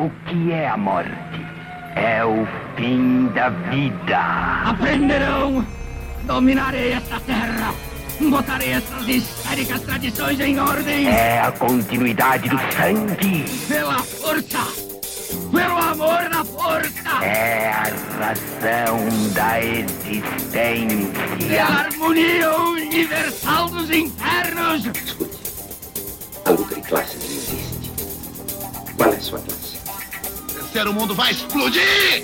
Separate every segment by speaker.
Speaker 1: O que é a morte? É o fim da vida.
Speaker 2: Aprenderão! Dominarei esta terra! Botarei essas histéricas tradições em ordem!
Speaker 1: É a continuidade do sangue.
Speaker 2: Pela força! Pelo amor da força!
Speaker 1: É a razão da existência.
Speaker 2: Pela harmonia universal dos infernos!
Speaker 3: Escute, a luta de classes existe. Qual é a sua classe?
Speaker 4: O mundo vai explodir!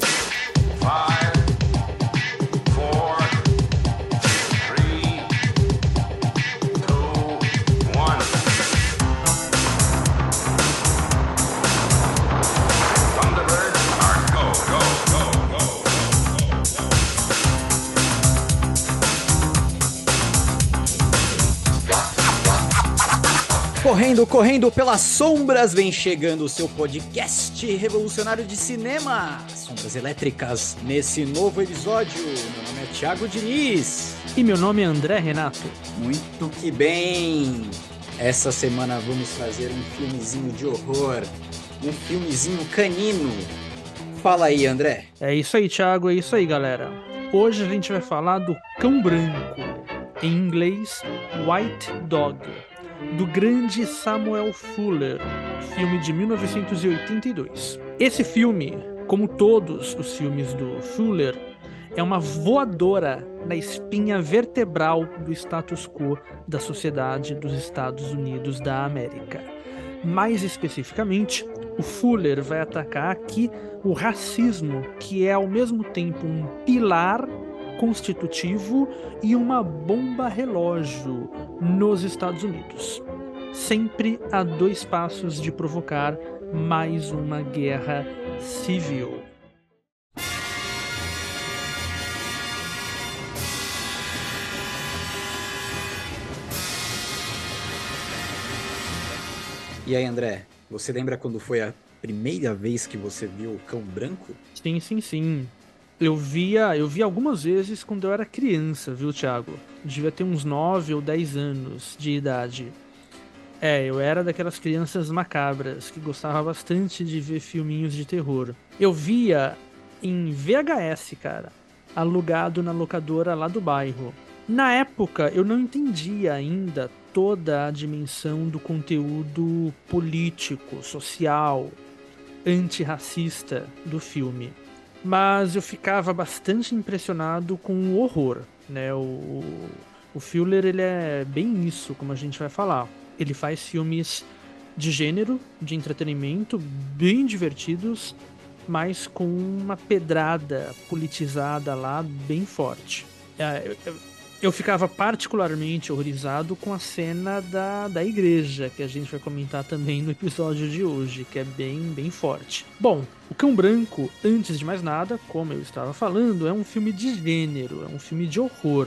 Speaker 5: Correndo, correndo pelas sombras, vem chegando o seu podcast revolucionário de cinema. Sombras Elétricas, nesse novo episódio. Meu nome é Thiago Diniz.
Speaker 6: E meu nome é André Renato.
Speaker 5: Muito que bem! Essa semana vamos trazer um filmezinho de horror, um filmezinho canino. Fala aí, André.
Speaker 6: É isso aí, Thiago, é isso aí, galera. Hoje a gente vai falar do Cão Branco, em inglês White Dog, do grande Samuel Fuller, filme de 1982. Esse filme, como todos os filmes do Fuller, é uma voadora na espinha vertebral do status quo da sociedade dos Estados Unidos da América. Mais especificamente, o Fuller vai atacar aqui o racismo, que é ao mesmo tempo um pilar constitutivo e uma bomba relógio nos Estados Unidos. Sempre a dois passos de provocar mais uma guerra civil.
Speaker 5: E aí, André, você lembra quando foi a primeira vez que você viu o Cão Branco?
Speaker 6: Sim, sim, sim. Eu via, eu via algumas vezes quando eu era criança, viu, Thiago? Devia ter uns 9 ou 10 anos de idade. É, eu era daquelas crianças macabras que gostava bastante de ver filminhos de terror. Eu via em VHS, cara, alugado na locadora lá do bairro. Na época, eu não entendia ainda toda a dimensão do conteúdo político, social, antirracista do filme. Mas eu ficava bastante impressionado com o horror, né? O, o Fuller, ele é bem isso, como a gente vai falar. Ele faz filmes de gênero, de entretenimento, bem divertidos, mas com uma pedrada politizada lá bem forte. Eu- ficava particularmente horrorizado com a cena da, da igreja, que a gente vai comentar também no episódio de hoje, que é bem, bem forte. Bom, O Cão Branco, antes de mais nada, como eu estava falando, é um filme de gênero, é um filme de horror.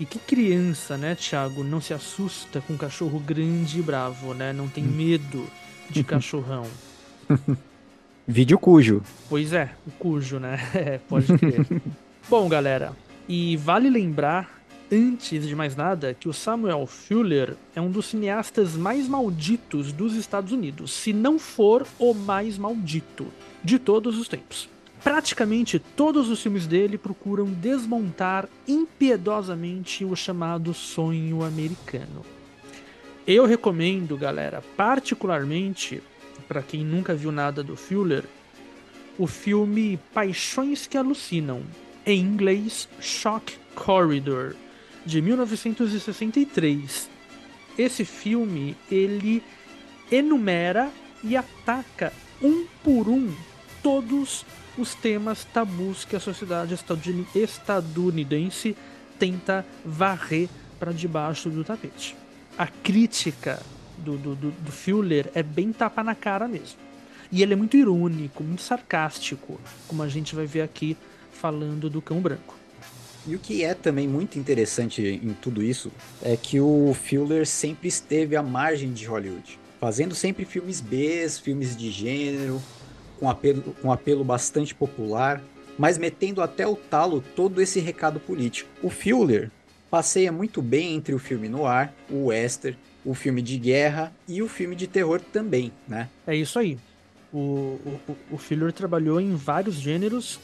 Speaker 6: E que criança, né, Thiago, não se assusta com um cachorro grande e bravo, né? Não tem medo de cachorrão.
Speaker 5: Vídeo cujo.
Speaker 6: Pois é, o cujo, né? É, pode crer. Bom, galera, e vale lembrar, antes de mais nada, que o Samuel Fuller é um dos cineastas mais malditos dos Estados Unidos, se não for o mais maldito de todos os tempos. Praticamente todos os filmes dele procuram desmontar impiedosamente o chamado sonho americano. Eu recomendo, galera, particularmente para quem nunca viu nada do Fuller, o filme Paixões que Alucinam, em inglês Shock Corridor, de 1963. Esse filme, ele enumera e ataca um por um todos os temas tabus que a sociedade estaduni- estadunidense tenta varrer para debaixo do tapete. A crítica do, do, do, do Fuller é bem tapa na cara mesmo. E ele é muito irônico, muito sarcástico, como a gente vai ver aqui falando do Cão Branco.
Speaker 5: E o que é também muito interessante em tudo isso é que o Fuller sempre esteve à margem de Hollywood, fazendo sempre filmes B, filmes de gênero, com apelo, com apelo bastante popular, mas metendo até o talo todo esse recado político. O Fuller passeia muito bem entre o filme noir, o western, o filme de guerra e o filme de terror também, né?
Speaker 6: É isso aí. O, o, o Filler trabalhou em vários gêneros,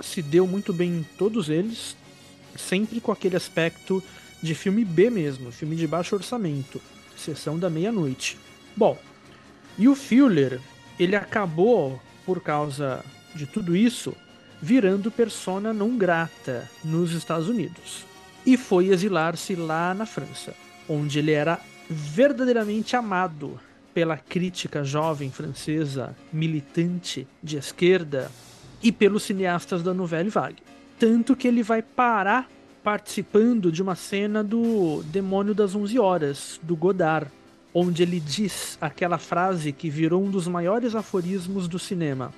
Speaker 6: se deu muito bem em todos eles, sempre com aquele aspecto de filme B mesmo, filme de baixo orçamento, sessão da meia-noite. Bom, e o Fuller, ele acabou, por causa de tudo isso, virando persona não grata nos Estados Unidos. E foi exilar-se lá na França, onde ele era verdadeiramente amado pela crítica jovem francesa, militante de esquerda e pelos cineastas da Nouvelle Vague. Tanto que ele vai parar participando de uma cena do Demônio das Onze Horas, do Godard, onde ele diz aquela frase que virou um dos maiores aforismos do cinema.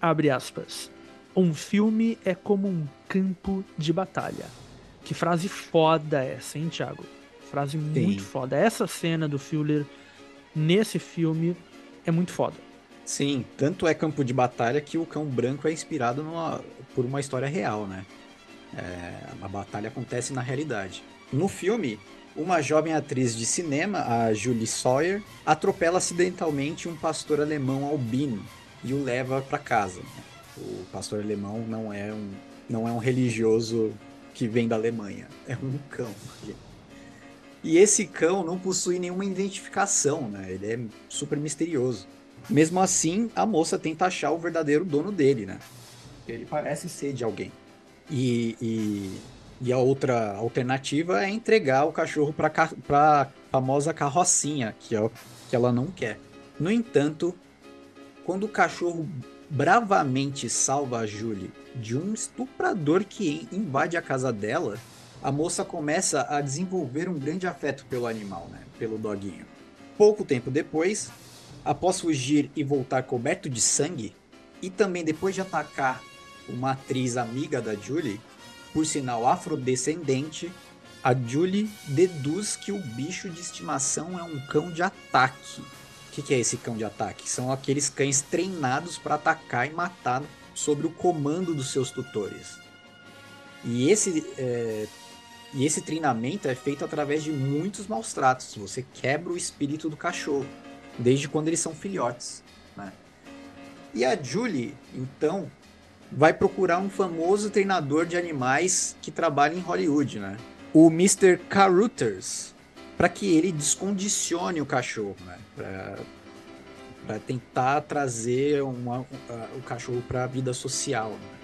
Speaker 6: Abre aspas. Um filme é como um campo de batalha. Que frase foda essa, hein, Thiago? Frase muito foda. Essa cena do Fuller nesse filme é muito foda.
Speaker 5: Sim, tanto é campo de batalha que o Cão Branco é inspirado numa, por uma história real, né? É, a batalha acontece na realidade. No filme, uma jovem atriz de cinema, a Julie Sawyer, atropela acidentalmente um pastor alemão albino e o leva para casa. O pastor alemão não é um, não é um religioso que vem da Alemanha, é um cão. E esse cão não possui nenhuma identificação, né? Ele é super misterioso. Mesmo assim, a moça tenta achar o verdadeiro dono dele, né? Ele parece ser de alguém. E, e, e a outra alternativa é entregar o cachorro para a famosa carrocinha, que, é, que ela não quer. No entanto, quando o cachorro bravamente salva a Julie de um estuprador que invade a casa dela, a moça começa a desenvolver um grande afeto pelo animal, né? Pelo doguinho. Pouco tempo depois, após fugir e voltar coberto de sangue, e também depois de atacar uma atriz amiga da Julie, por sinal afrodescendente, a Julie deduz que o bicho de estimação é um cão de ataque. O que, que é esse cão de ataque? São aqueles cães treinados para atacar e matar sob o comando dos seus tutores. E esse é, e esse treinamento é feito através de muitos maus tratos. Você quebra o espírito do cachorro, desde quando eles são filhotes. Né? E a Julie, então, vai procurar um famoso treinador de animais que trabalha em Hollywood, né? o Mr. Carruthers, para que ele descondicione o cachorro, né? para tentar trazer uma, uh, o cachorro para a vida social. Né?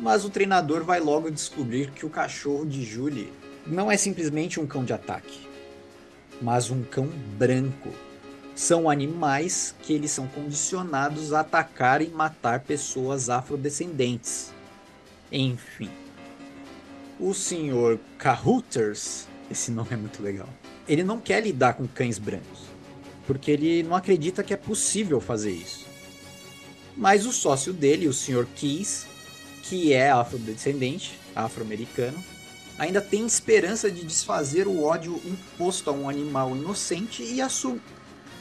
Speaker 5: Mas o treinador vai logo descobrir que o cachorro de Julie não é simplesmente um cão de ataque, mas um cão branco. São animais que eles são condicionados a atacar e matar pessoas afrodescendentes. Enfim. O senhor Cahooters, esse nome é muito legal, ele não quer lidar com cães brancos, porque ele não acredita que é possível fazer isso. Mas o sócio dele, o senhor Keys, que é afrodescendente, afro-americano, ainda tem esperança de desfazer o ódio imposto a um animal inocente e,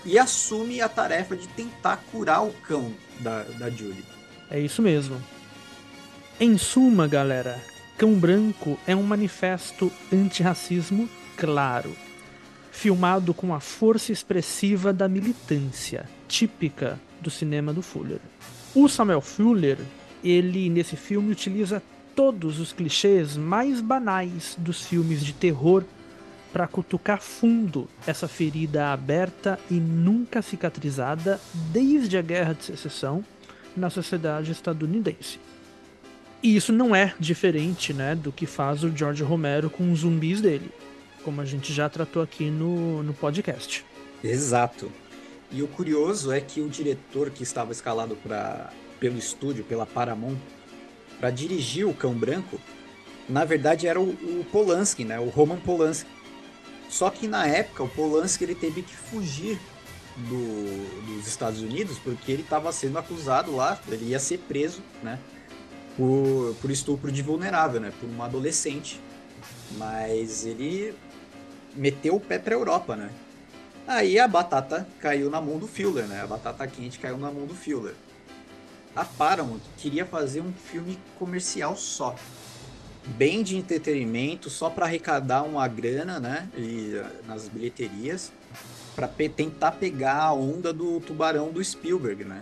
Speaker 5: e assume a tarefa de tentar curar o cão da, da Julie.
Speaker 6: É isso mesmo. Em suma, galera, Cão Branco é um manifesto antirracismo claro, filmado com a força expressiva da militância, típica do cinema do Fuller. O Samuel Fuller ele nesse filme utiliza todos os clichês mais banais dos filmes de terror para cutucar fundo essa ferida aberta e nunca cicatrizada desde a Guerra de Secessão na sociedade estadunidense. E isso não é diferente né, do que faz o George Romero com os zumbis dele, como a gente já tratou aqui no, no podcast.
Speaker 5: Exato. E o curioso é que o diretor que estava escalado para pelo estúdio, pela Paramount, para dirigir o Cão Branco, na verdade era o, o, Polanski, né? O Roman Polanski. Só que na época o Polanski ele teve que fugir do, dos Estados Unidos porque ele estava sendo acusado lá, ele ia ser preso, né? Por, por estupro de vulnerável, né? Por uma adolescente. Mas ele meteu o pé para Europa, né? Aí a batata caiu na mão do Fuller, né? A batata quente caiu na mão do Fuller a Paramount queria fazer um filme comercial só. Bem de entretenimento, só para arrecadar uma grana, né? E, nas bilheterias. para tentar pegar a onda do tubarão do Spielberg, né?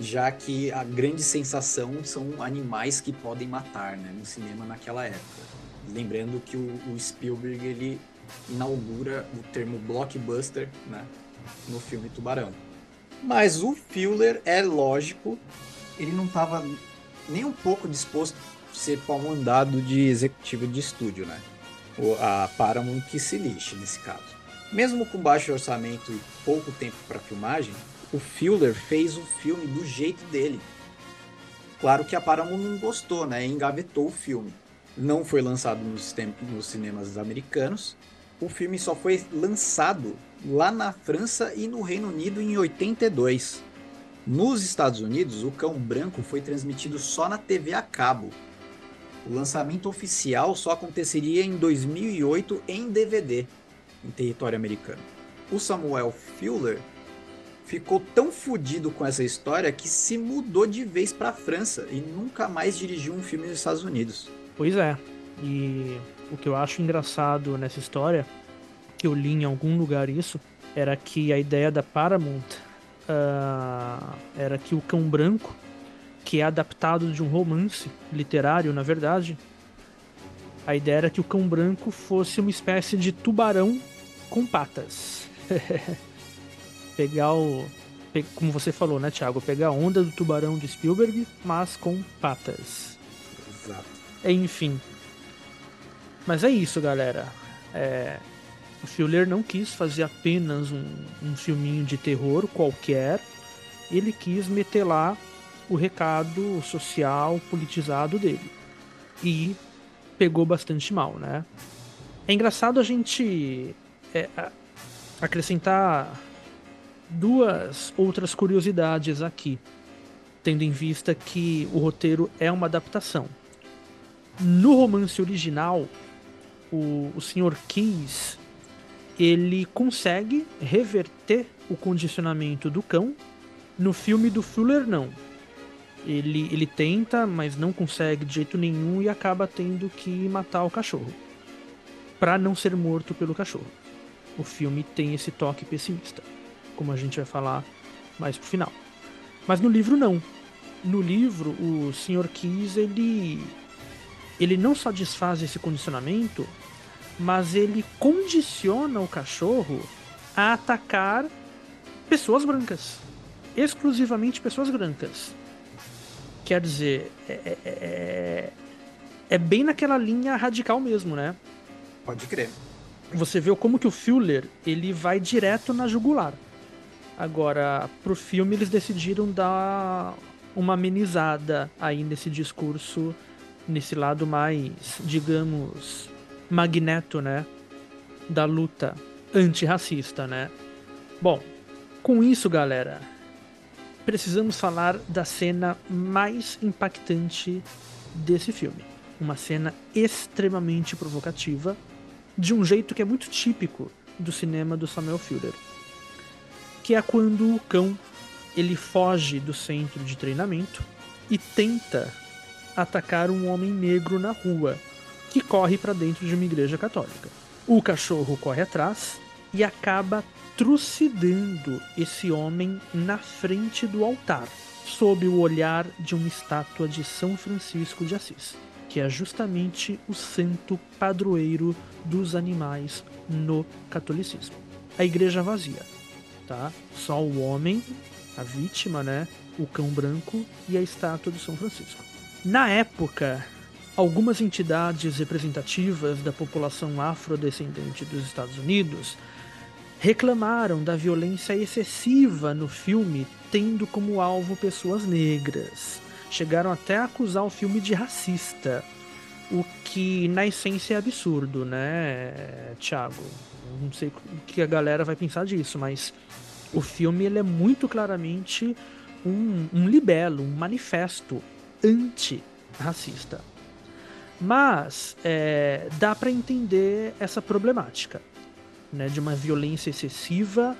Speaker 5: Já que a grande sensação são animais que podem matar, né, no cinema naquela época. Lembrando que o, o Spielberg ele inaugura o termo blockbuster, né, no filme Tubarão. Mas o Fuller é lógico, ele não estava nem um pouco disposto ser pau mandado de executivo de estúdio, né? A Paramount que se lixe nesse caso. Mesmo com baixo orçamento e pouco tempo para filmagem, o Fuller fez o filme do jeito dele. Claro que a Paramount não gostou, né? Engavetou o filme. Não foi lançado nos, nos cinemas americanos. O filme só foi lançado lá na França e no Reino Unido em 82. Nos Estados Unidos, o Cão Branco foi transmitido só na TV a cabo. O lançamento oficial só aconteceria em 2008 em DVD, em território americano. O Samuel Fuller ficou tão fodido com essa história que se mudou de vez para a França e nunca mais dirigiu um filme nos Estados Unidos.
Speaker 6: Pois é. E o que eu acho engraçado nessa história, que eu li em algum lugar isso, era que a ideia da Paramount ah, era que o Cão Branco, que é adaptado de um romance literário, na verdade, a ideia era que o Cão Branco fosse uma espécie de tubarão com patas. Pegar o. Como você falou, né, Thiago? Pegar a onda do tubarão de Spielberg, mas com patas.
Speaker 5: Exato.
Speaker 6: Enfim. Mas é isso, galera. É, O Fuller não quis fazer apenas um, um filminho de terror qualquer. Ele quis meter lá o recado social, politizado dele. E pegou bastante mal, né? É engraçado a gente é, acrescentar duas outras curiosidades aqui, tendo em vista que o roteiro é uma adaptação. No romance original, o, o Sr. Keys ele consegue reverter o condicionamento do cão. No filme do Fuller, não. Ele, ele tenta, mas não consegue de jeito nenhum e acaba tendo que matar o cachorro. Pra não ser morto pelo cachorro. O filme tem esse toque pessimista, como a gente vai falar mais pro final. Mas no livro, não. No livro, o Sr. Keys, ele ele não só desfaz esse condicionamento, mas ele condiciona o cachorro a atacar pessoas brancas. Exclusivamente pessoas brancas. Quer dizer, é, é- é- é bem naquela linha radical mesmo, né?
Speaker 5: Pode crer.
Speaker 6: Você vê como que o Fuller ele vai direto na jugular. Agora, pro filme eles decidiram dar uma amenizada aí nesse discurso, nesse lado mais, digamos, magneto, né? Da luta antirracista, né? Bom, com isso, galera, precisamos falar da cena mais impactante desse filme. Uma cena extremamente provocativa, de um jeito que é muito típico do cinema do Samuel Fuller. Que é quando o cão ele foge do centro de treinamento e tenta atacar um homem negro na rua, que corre para dentro de uma igreja católica. O cachorro corre atrás e acaba trucidando esse homem na frente do altar, sob o olhar de uma estátua de São Francisco de Assis, que é justamente o santo padroeiro dos animais no catolicismo. A igreja vazia, tá? Só o homem, a vítima, né? O cão branco e a estátua de São Francisco. Na época, algumas entidades representativas da população afrodescendente dos Estados Unidos reclamaram da violência excessiva no filme, tendo como alvo pessoas negras. Chegaram até a acusar o filme de racista, o que na essência é absurdo, né, Thiago? Não sei o que a galera vai pensar disso, mas o filme ele é muito claramente um, um libelo, um manifesto anti-racista. Mas é, dá para entender essa problemática né, de uma violência excessiva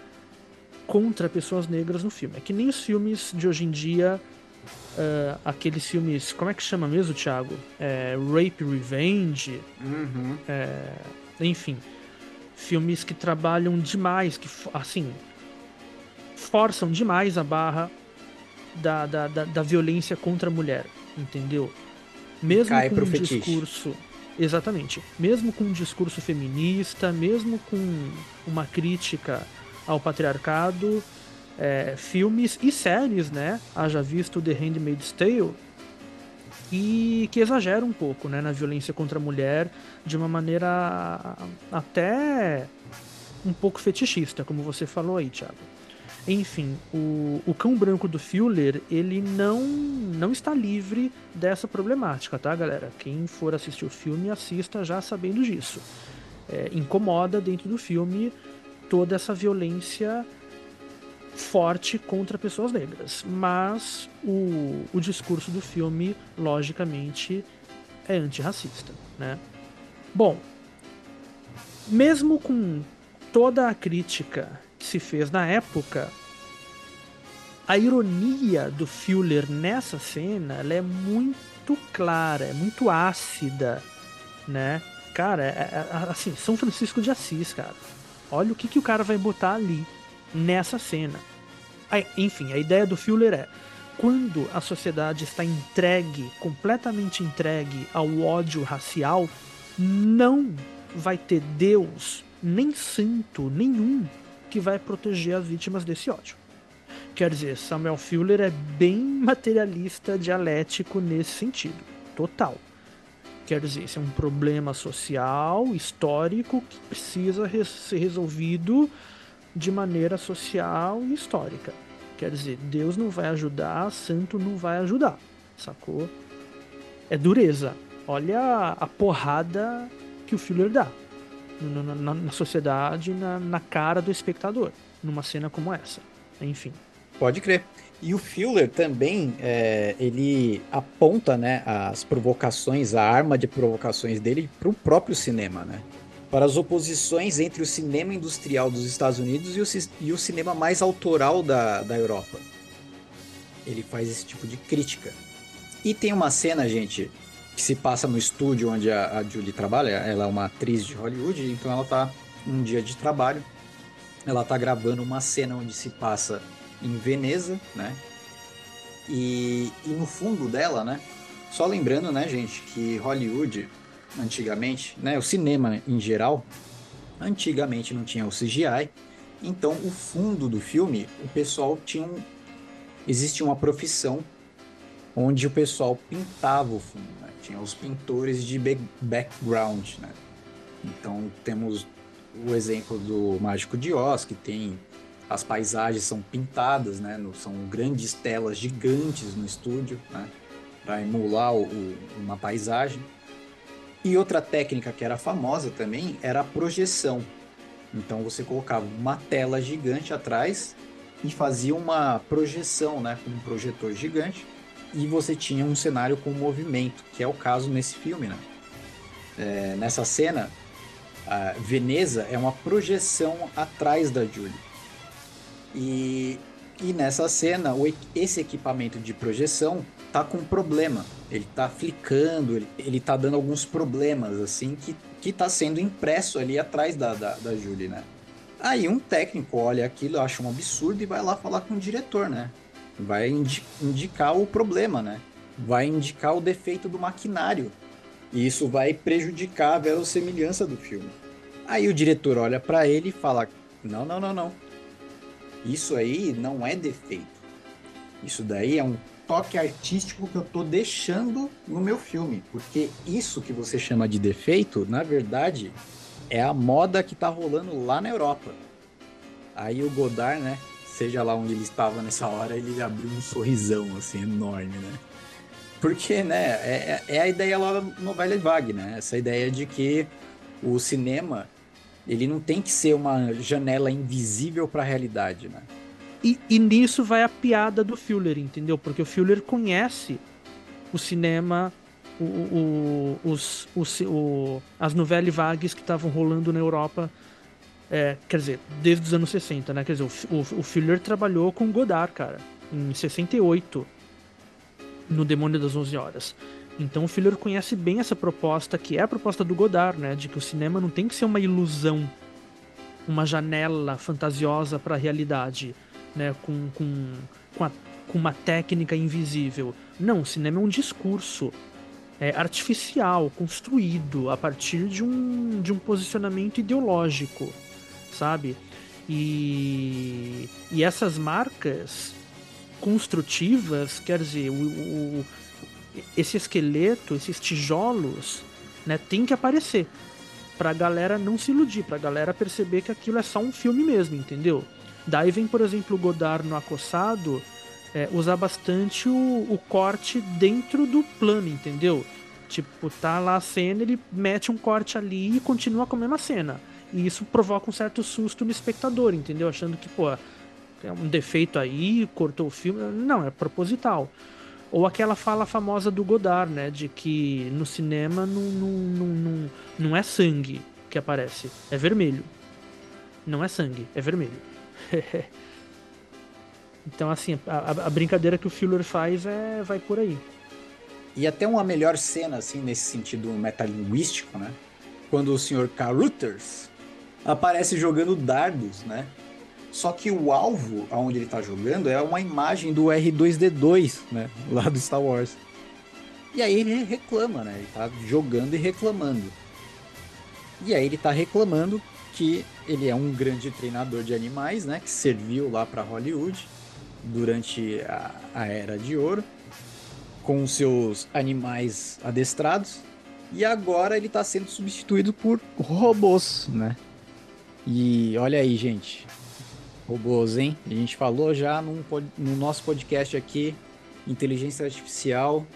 Speaker 6: contra pessoas negras no filme. É que nem os filmes de hoje em dia, ah, aqueles filmes, como é que chama mesmo, Thiago? É, Rape Revenge,
Speaker 5: Uhum.
Speaker 6: enfim. Filmes que trabalham demais, que assim forçam demais a barra da, da, da, da violência contra a mulher, entendeu? Mesmo
Speaker 5: Cai
Speaker 6: com um
Speaker 5: fetiche.
Speaker 6: discurso. Exatamente. Mesmo com um discurso feminista, mesmo com uma crítica ao patriarcado, é, filmes e séries, né? Haja visto The Handmaid's Tale, e que exagera um pouco né, na violência contra a mulher de uma maneira até um pouco fetichista, como você falou aí, Thiago. Enfim, o, o cão branco do Fuller, ele não, não está livre dessa problemática, tá, galera? Quem for assistir o filme, assista já sabendo disso. É, incomoda dentro do filme toda essa violência forte contra pessoas negras. Mas o, o discurso do filme, logicamente, é antirracista, né? Bom, mesmo com toda a crítica que se fez na época, a ironia do Fuller nessa cena ela é muito clara, é muito ácida, né? Cara, é, é, assim, São Francisco de Assis, cara. Olha o que, que o cara vai botar ali nessa cena. Aí, enfim, a ideia do Fuller é quando a sociedade está entregue, completamente entregue ao ódio racial, não vai ter Deus, nem santo nenhum que vai proteger as vítimas desse ódio. Quer dizer, Samuel Fuller é bem materialista, dialético nesse sentido, total. Quer dizer, esse é um problema social, histórico, que precisa ser resolvido de maneira social e histórica. Quer dizer, Deus não vai ajudar, santo não vai ajudar, sacou? É dureza. Olha a porrada que o Fuller dá na, na- na sociedade, na, na cara do espectador, numa cena como essa. Enfim.
Speaker 5: Pode crer. E o Fuller também, é, ele aponta né, as provocações, a arma de provocações dele para o próprio cinema, né? Para as oposições entre o cinema industrial dos Estados Unidos e o, e o cinema mais autoral da, da Europa. Ele faz esse tipo de crítica. E tem uma cena, gente, que se passa no estúdio onde a, a Julie trabalha. Ela é uma atriz de Hollywood, então ela tá um dia de trabalho. Ela tá gravando uma cena onde se passa em Veneza, né? E, e no fundo dela, né? Só lembrando, né, gente, que Hollywood, antigamente, né, o cinema em geral, antigamente não tinha o CGI, então o fundo do filme, o pessoal tinha um, existia uma profissão onde o pessoal pintava o fundo? Tinha os pintores de back- background, né? Então temos o exemplo do Mágico de Oz, que tem as paisagens são pintadas, né? são grandes telas gigantes no estúdio, né? Para emular o- uma paisagem. E outra técnica que era famosa também era a projeção. Então você colocava uma tela gigante atrás e fazia uma projeção, né? Com um projetor gigante. E você tinha um cenário com movimento, que é o caso nesse filme, né? É, nessa cena, a Veneza é uma projeção atrás da Julie. E, e nessa cena, o esse equipamento de projeção tá com problema. Ele tá flicando, ele, ele tá dando alguns problemas, assim, que, que tá sendo impresso ali atrás da, da, da Julie, né? Aí um técnico olha aquilo, acha um absurdo e vai lá falar com o diretor, né? Vai indi- indicar o problema, né? Vai indicar o defeito do maquinário. E isso vai prejudicar a verossimilhança do filme. Aí o diretor olha pra ele e fala: Não, não, não, não. Isso aí não é defeito. Isso daí é um toque artístico que eu tô deixando no meu filme. Porque isso que você chama de defeito, na verdade, é a moda que tá rolando lá na Europa. Aí o Godard, né? Seja lá onde ele estava nessa hora, ele abriu um sorrisão, assim, enorme, né? Porque, né, é, é a ideia lá da novela Vague, né? Essa ideia de que o cinema, ele não tem que ser uma janela invisível para a realidade, né?
Speaker 6: E, e nisso vai a piada do Fuller, entendeu? Porque o Fuller conhece o cinema, o, o- os, o o- as novelas vagues que estavam rolando na Europa, é, quer dizer, desde os anos 60, né? Quer dizer, o, o, o Fuller trabalhou com Godard, cara, em 68, no Demônio das 11 Horas. Então o Fuller conhece bem essa proposta, que é a proposta do Godard, né? De que o cinema não tem que ser uma ilusão uma janela fantasiosa para a realidade, né? Com, com, com, a, com uma técnica invisível. Não, o cinema é um discurso é, artificial, construído a partir de um, de um posicionamento ideológico, sabe? E, e essas marcas construtivas, quer dizer, o, o, esse esqueleto, esses tijolos, né, tem que aparecer pra galera não se iludir, pra galera perceber que aquilo é só um filme mesmo, entendeu? Daí vem, por exemplo, o Godard no Acossado é, usar bastante o, o corte dentro do plano, entendeu? Tipo, tá lá a cena, ele mete um corte ali e continua com a mesma cena. E isso provoca um certo susto no espectador, entendeu? Achando que, pô, é um defeito aí, cortou o filme. Não, é proposital. Ou aquela fala famosa do Godard, né? De que no cinema não, não, não, não, não é sangue que aparece, é vermelho. Não é sangue, é vermelho. então, assim, a, a, brincadeira que o Fuller faz é vai por aí.
Speaker 5: E até uma melhor cena, assim, nesse sentido metalinguístico, né? Quando o Sr. Carruthers aparece jogando dardos, né? Só que o alvo aonde ele tá jogando é uma imagem do R2D2, né? Lá do Star Wars. E aí ele reclama, né? Ele tá jogando e reclamando. E aí ele tá reclamando que ele é um grande treinador de animais, né? Que serviu lá para Hollywood durante a, a Era de Ouro com seus animais adestrados. E agora ele está sendo substituído por robôs, né? E olha aí, gente. Robôs, hein? A gente falou já num, no nosso podcast aqui, inteligência artificial,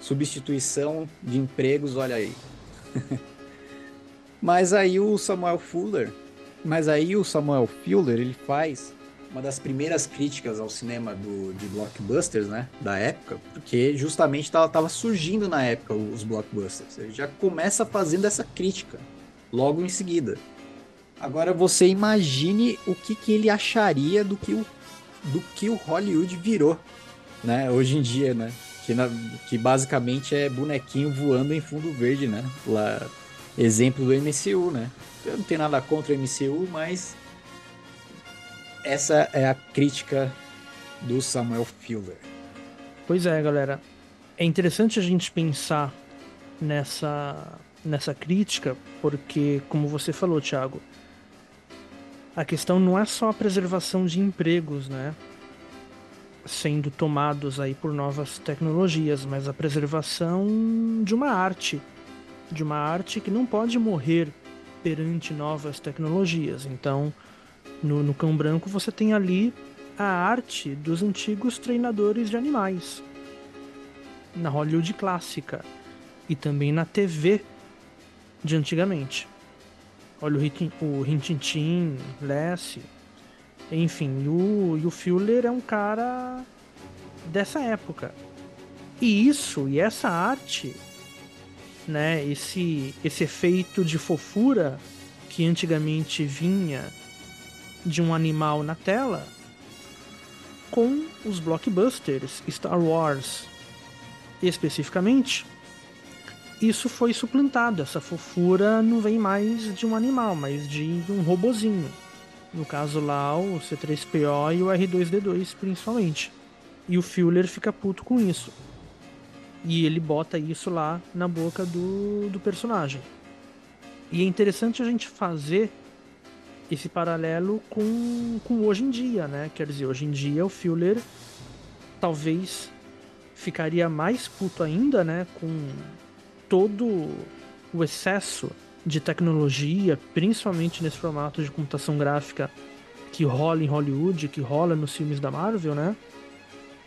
Speaker 5: substituição de empregos, olha aí. mas aí o Samuel Fuller, mas aí o Samuel Fuller, ele faz uma das primeiras críticas ao cinema do, de blockbusters, né, da época, porque justamente tava, tava surgindo na época os blockbusters. Ele já começa fazendo essa crítica logo em seguida. Agora você imagine o que, que ele acharia do que o, do que o Hollywood virou, né? Hoje em dia, né? Que, na, que basicamente é bonequinho voando em fundo verde, né? Lá, exemplo do MCU, né? Eu não tenho nada contra o MCU, mas essa é a crítica do Samuel Fuller.
Speaker 6: Pois é, galera. É interessante a gente pensar nessa nessa crítica, porque como você falou, Thiago, a questão não é só a preservação de empregos, né? Sendo tomados aí por novas tecnologias, mas a preservação de uma arte. De uma arte que não pode morrer perante novas tecnologias. Então, no, no Cão Branco você tem ali a arte dos antigos treinadores de animais. Na Hollywood clássica. E também na TV de antigamente. Olha o Rintintin, Lessie. Enfim, o, e o Fuller é um cara dessa época. E isso, e essa arte, né, esse, esse efeito de fofura que antigamente vinha de um animal na tela, com os blockbusters Star Wars especificamente, isso foi suplantado. Essa fofura não vem mais de um animal, mas de um robozinho. No caso lá, o C3PO e o R2D2 principalmente. E o Fuller fica puto com isso. E ele bota isso lá na boca do, do personagem. E é interessante a gente fazer esse paralelo com, com hoje em dia, né? Quer dizer, hoje em dia o Fuller talvez ficaria mais puto ainda, né? Com todo o excesso de tecnologia, principalmente nesse formato de computação gráfica que rola em Hollywood, que rola nos filmes da Marvel, né?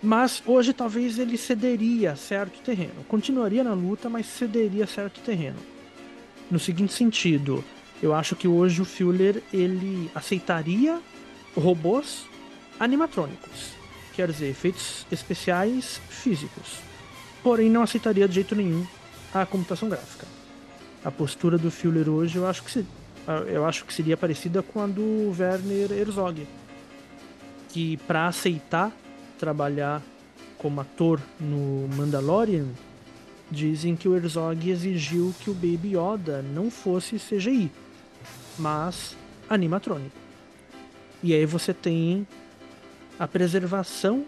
Speaker 6: Mas hoje talvez ele cederia certo terreno. Continuaria na luta, mas cederia certo terreno. No seguinte sentido, eu acho que hoje o Fuller ele aceitaria robôs animatrônicos, quer dizer, efeitos especiais físicos. Porém, não aceitaria de jeito nenhum a computação gráfica. A postura do Fuller hoje eu acho que, se, eu acho que seria parecida com a do Werner Herzog, que para aceitar trabalhar como ator no Mandalorian, dizem que o Herzog exigiu que o Baby Yoda não fosse CGI, mas animatrônico. E aí você tem a preservação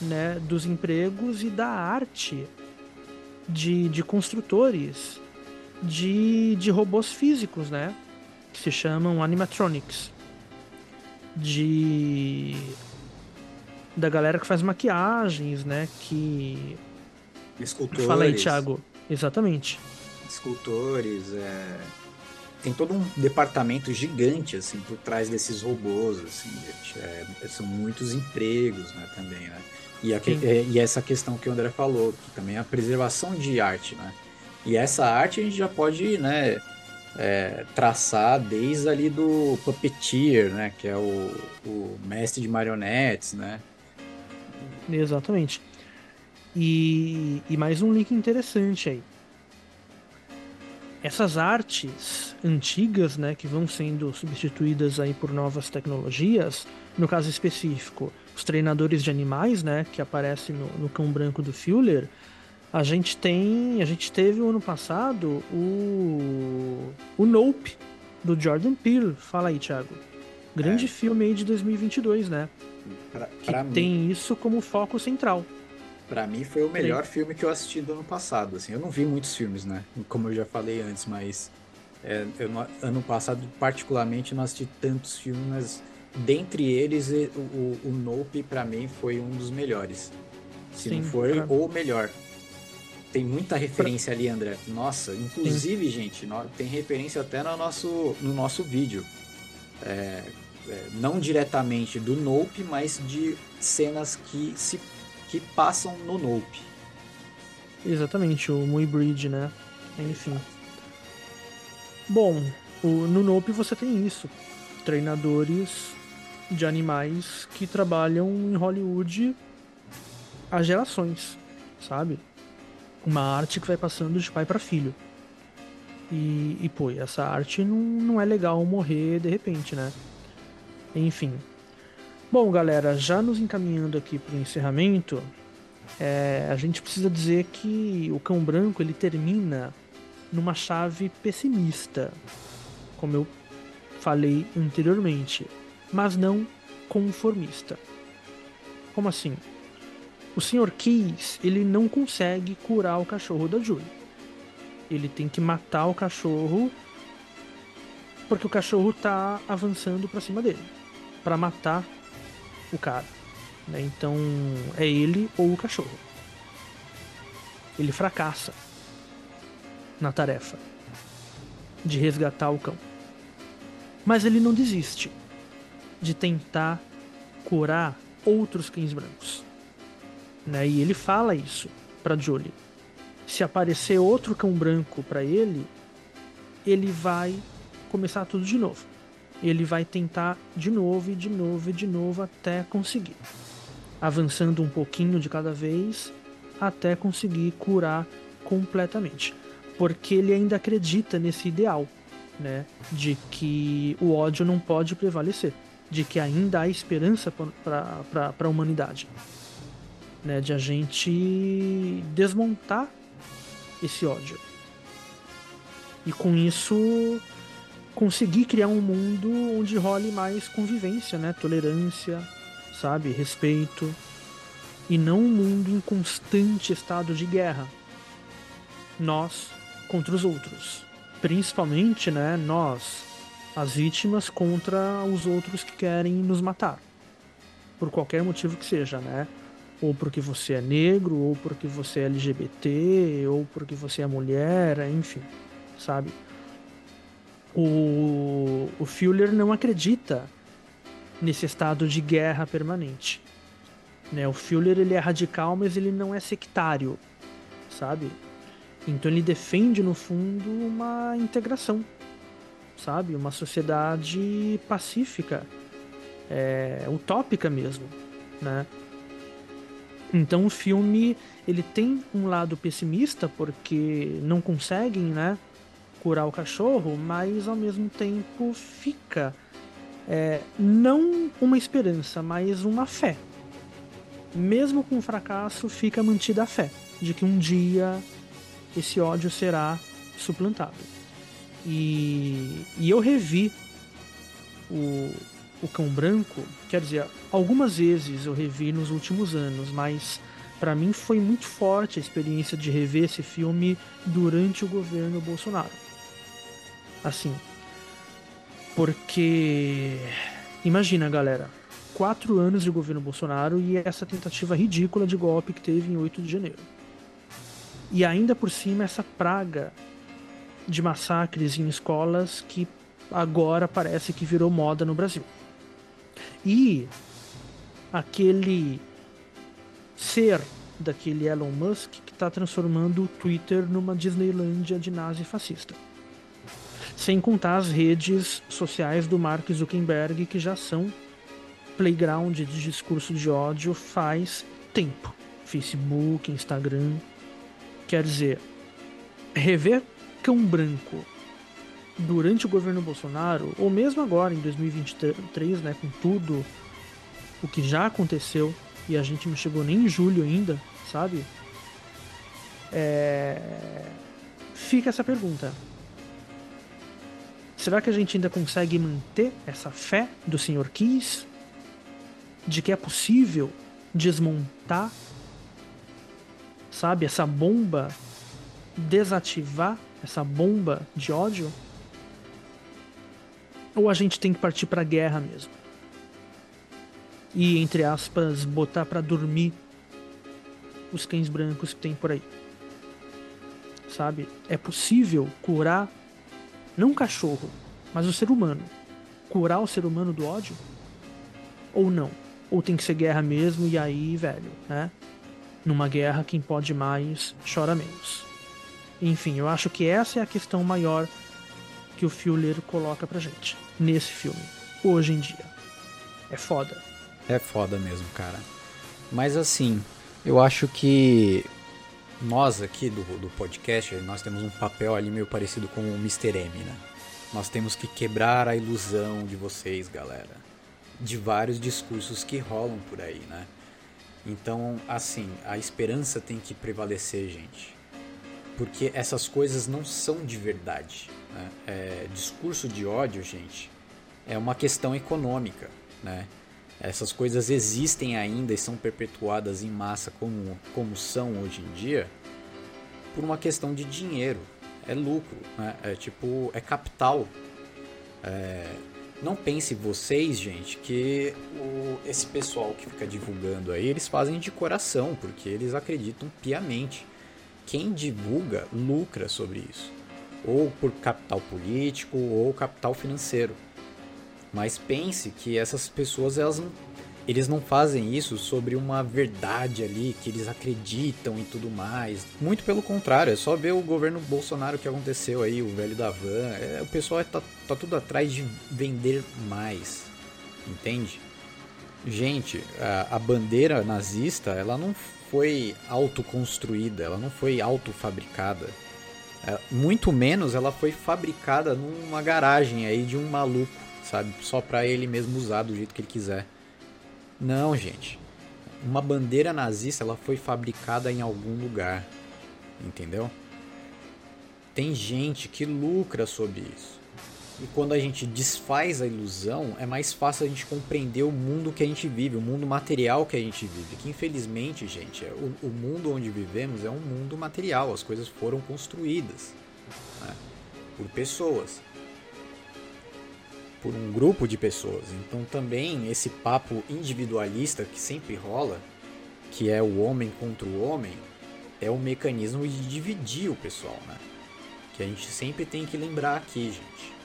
Speaker 6: né, dos empregos e da arte de, de construtores de, de robôs físicos, né? Que se chamam animatronics. De. Da galera que faz maquiagens, né? Que.
Speaker 5: Escultores.
Speaker 6: Fala aí, Thiago. Exatamente.
Speaker 5: Escultores, é... Tem todo um departamento gigante, assim, por trás desses robôs, assim. É, são muitos empregos, né, também, né? E, a, é, e essa questão que o André falou, que também é a preservação de arte, né? E essa arte a gente já pode, né, é, traçar desde ali do puppeteer, né, que é o, o mestre de marionetes, né?
Speaker 6: Exatamente. E, e mais um link interessante aí. Essas artes antigas, né, que vão sendo substituídas aí por novas tecnologias, no caso específico, os treinadores de animais, né, que aparecem no, no cão branco do Fuller, a gente tem, a gente teve o ano passado o o Nope do Jordan Peele. Fala aí, Thiago. Grande
Speaker 5: É.
Speaker 6: filme aí de 2022, né?
Speaker 5: Pra,
Speaker 6: Que
Speaker 5: pra mim,
Speaker 6: tem isso como foco central.
Speaker 5: Pra mim foi o melhor filme que eu assisti do ano passado. Assim, eu não vi muitos filmes, né? Como eu já falei antes, mas é, eu ano passado particularmente não assisti tantos filmes, mas dentre eles o, o, Nope pra mim foi um dos melhores. Se
Speaker 6: Sim,
Speaker 5: não for
Speaker 6: pra-
Speaker 5: o melhor. Tem muita referência ali, André. Nossa, inclusive, gente, no- tem referência até no nosso, no nosso vídeo. É, é, não diretamente do Nope, mas de cenas que se que passam no Nope.
Speaker 6: Exatamente, o Mui Bridge, né? Enfim. Bom, o, no Nope você tem isso. Treinadores de animais que trabalham em Hollywood há gerações, sabe? Uma arte que vai passando de pai para filho. E, e pô, essa arte não, não é legal morrer de repente, né? Enfim. Bom, galera, já nos encaminhando aqui para o encerramento, é, a gente precisa dizer que o Cão Branco ele termina numa chave pessimista, como eu falei anteriormente, mas não conformista. Como assim? O Sr. Keys ele não consegue curar o cachorro da Julie. Ele tem que matar o cachorro porque o cachorro tá avançando para cima dele, para matar o cara. né? Então é ele ou o cachorro. Ele fracassa na tarefa de resgatar o cão. Mas ele não desiste de tentar curar outros cães brancos. Né? E ele fala isso para Jolie. Se aparecer outro cão branco para ele, ele vai começar tudo de novo. Ele vai tentar de novo e de novo e de novo até conseguir. Avançando um pouquinho de cada vez até conseguir curar completamente. Porque ele ainda acredita nesse ideal, né? De que o ódio não pode prevalecer. De que ainda há esperança para a humanidade. Né? De a gente desmontar esse ódio. E com isso conseguir criar um mundo onde role mais convivência, né? Tolerância, sabe? Respeito. E não um mundo em constante estado de guerra. Nós contra os outros. Principalmente, né? Nós, as vítimas, contra os outros que querem nos matar. Por qualquer motivo que seja, né? Ou porque você é negro, ou porque você é LGBT, ou porque você é mulher, enfim, sabe? O, o Fuller não acredita nesse estado de guerra permanente. Né? O Fuller ele é radical, mas ele não é sectário, sabe? Então ele defende no fundo uma integração, sabe? Uma sociedade pacífica, é, utópica mesmo, né? Então o filme ele tem um lado pessimista porque não conseguem, né? curar o cachorro, mas ao mesmo tempo fica é, não uma esperança, mas uma fé. Mesmo com o fracasso, fica mantida a fé de que um dia esse ódio será suplantado. E, e eu revi o, o Cão Branco, quer dizer, algumas vezes eu revi nos últimos anos, mas para mim foi muito forte a experiência de rever esse filme durante o governo Bolsonaro. Assim, porque imagina, galera, quatro anos de governo Bolsonaro e essa tentativa ridícula de golpe que teve em 8 de janeiro. E ainda por cima essa praga de massacres em escolas que agora parece que virou moda no Brasil. E aquele ser daquele Elon Musk que está transformando o Twitter numa Disneylândia de nazi fascista. Sem contar as redes sociais do Mark Zuckerberg que já são playground de discurso de ódio faz tempo. Facebook, Instagram. Quer dizer, rever Cão Branco durante o governo Bolsonaro, ou mesmo agora em 2023, né, com tudo o que já aconteceu e a gente não chegou nem em julho ainda, sabe? É... Fica essa pergunta. Será que a gente ainda consegue manter essa fé do Sr. Kiss? De que é possível desmontar, sabe, essa bomba, desativar essa bomba de ódio? Ou a gente tem que partir para guerra mesmo? E, entre aspas, botar para dormir os cães brancos que tem por aí. Sabe? É possível curar não o cachorro, mas o ser humano. Curar o ser humano do ódio? Ou não? Ou tem que ser guerra mesmo e aí, velho, né? Numa guerra, quem pode mais chora menos. Enfim, eu acho que essa é a questão maior que o Fuller coloca pra gente nesse filme, hoje em dia. É foda.
Speaker 5: É foda mesmo, cara. Mas assim, eu acho que nós aqui do, do podcast, nós temos um papel ali meio parecido com o Mr. M, né? Nós temos que quebrar a ilusão de vocês, galera. De vários discursos que rolam por aí, né? Então, assim, a esperança tem que prevalecer, gente. Porque essas coisas não são de verdade. Né? É, discurso de ódio, gente, é uma questão econômica, né? Essas coisas existem ainda e são perpetuadas em massa como, como são hoje em dia por uma questão de dinheiro. É lucro, né? é tipo, é capital. É... Não pense vocês, gente, que o, esse pessoal que fica divulgando aí, eles fazem de coração, porque eles acreditam piamente. Quem divulga lucra sobre isso, ou por capital político ou capital financeiro. Mas pense que essas pessoas elas não, eles não fazem isso sobre uma verdade ali que eles acreditam e tudo mais. Muito pelo contrário, é só ver o governo Bolsonaro que aconteceu aí, o velho da van. É, o pessoal tá, tá tudo atrás de vender mais, entende? Gente, a, a bandeira nazista ela não foi autoconstruída, ela não foi autofabricada. É, muito menos ela foi fabricada numa garagem aí de um maluco sabe? Só para ele mesmo usar do jeito que ele quiser. Não, gente. Uma bandeira nazista ela foi fabricada em algum lugar, entendeu? Tem gente que lucra sobre isso. E quando a gente desfaz a ilusão, é mais fácil a gente compreender o mundo que a gente vive, o mundo material que a gente vive. Que infelizmente, gente, é o, o mundo onde vivemos é um mundo material. As coisas foram construídas né, por pessoas por um grupo de pessoas. Então também esse papo individualista que sempre rola, que é o homem contra o homem, é o mecanismo de dividir o pessoal, né? Que a gente sempre tem que lembrar aqui, gente.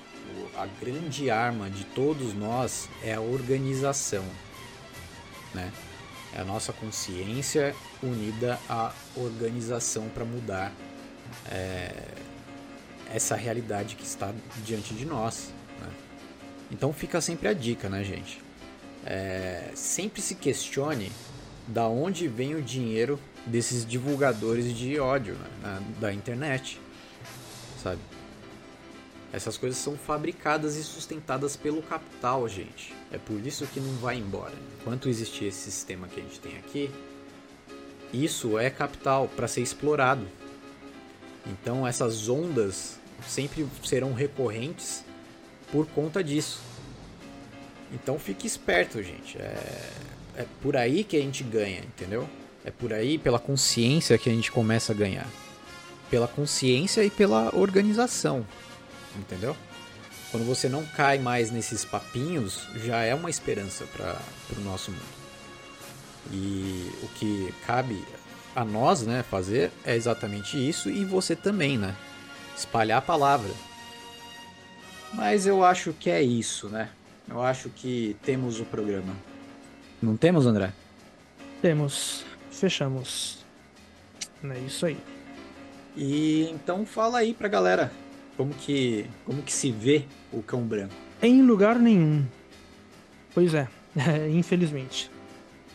Speaker 5: A grande arma de todos nós é a organização, né? É a nossa consciência unida à organização para mudar é, essa realidade que está diante de nós. Então fica sempre a dica, né, gente? É, sempre se questione da onde vem o dinheiro desses divulgadores de ódio né, da internet, sabe? Essas coisas são fabricadas e sustentadas pelo capital, gente. É por isso que não vai embora. Enquanto existir esse sistema que a gente tem aqui, isso é capital para ser explorado. Então essas ondas sempre serão recorrentes por conta disso. Então fique esperto, gente. É, é por aí que a gente ganha, entendeu? É por aí, pela consciência, que a gente começa a ganhar. Pela consciência e pela organização, entendeu? Quando você não cai mais nesses papinhos, já é uma esperança para o nosso mundo. E o que cabe a nós, né, fazer é exatamente isso e você também, né? Espalhar a palavra. Mas eu acho que é isso, né? Eu acho que temos o programa. Não temos, André?
Speaker 6: Temos. Fechamos. É isso aí.
Speaker 5: E então fala aí pra galera como que, como que se vê o cão branco.
Speaker 6: Em lugar nenhum. Pois é, infelizmente.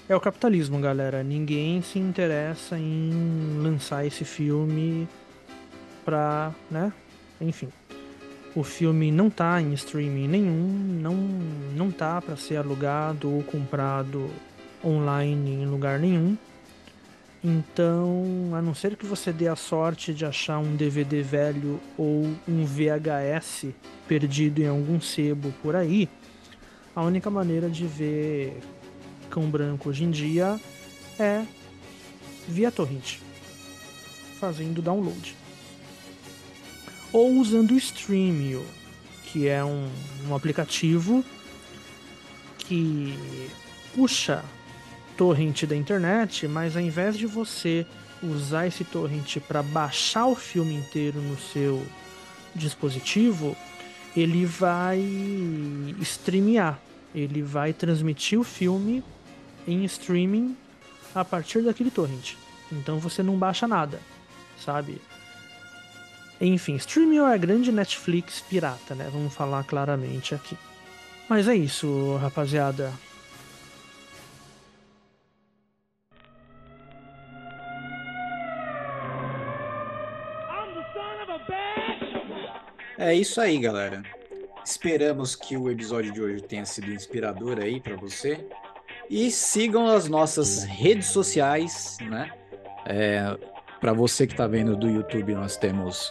Speaker 6: É o capitalismo, galera. Ninguém se interessa em lançar esse filme pra, né? Enfim. O filme não tá em streaming nenhum, não, não tá para ser alugado ou comprado online em lugar nenhum. Então, a não ser que você dê a sorte de achar um DVD velho ou um VHS perdido em algum sebo por aí, a única maneira de ver Cão Branco hoje em dia é via torrent, fazendo download. Ou usando o Streamio, que é um, um aplicativo que puxa torrent da internet, mas ao invés de você usar esse torrent para baixar o filme inteiro no seu dispositivo, ele vai streamear, ele vai transmitir o filme em streaming a partir daquele torrent. Então você não baixa nada, sabe? Enfim, streaming é a grande Netflix pirata, né? Vamos falar claramente aqui. Mas é isso, rapaziada.
Speaker 5: É isso aí, galera. Esperamos que o episódio de hoje tenha sido inspirador aí para você. E sigam as nossas redes sociais, né? É, para você que está vendo do YouTube, nós temos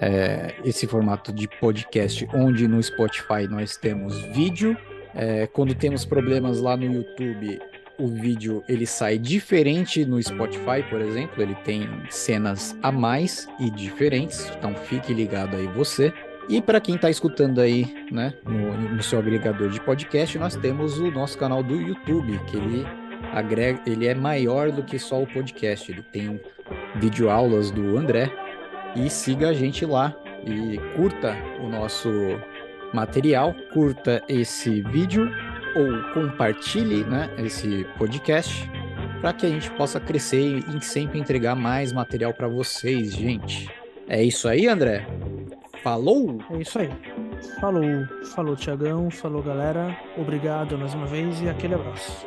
Speaker 5: é, esse formato de podcast, onde no Spotify nós temos vídeo. É, quando temos problemas lá no YouTube, o vídeo ele sai diferente no Spotify, por exemplo, ele tem cenas a mais e diferentes, então fique ligado aí você. E para quem está escutando aí, né, no, no, seu agregador de podcast, nós temos o nosso canal do YouTube, que ele agrega, ele é maior do que só o podcast. Ele tem videoaulas do André e siga a gente lá e curta o nosso material, curta esse vídeo ou compartilhe, né, esse podcast para que a gente possa crescer e sempre entregar mais material para vocês, gente. É isso aí, André? Falou?
Speaker 6: É isso aí. Falou. Falou, Tiagão. Falou, galera. Obrigado mais uma vez e aquele abraço.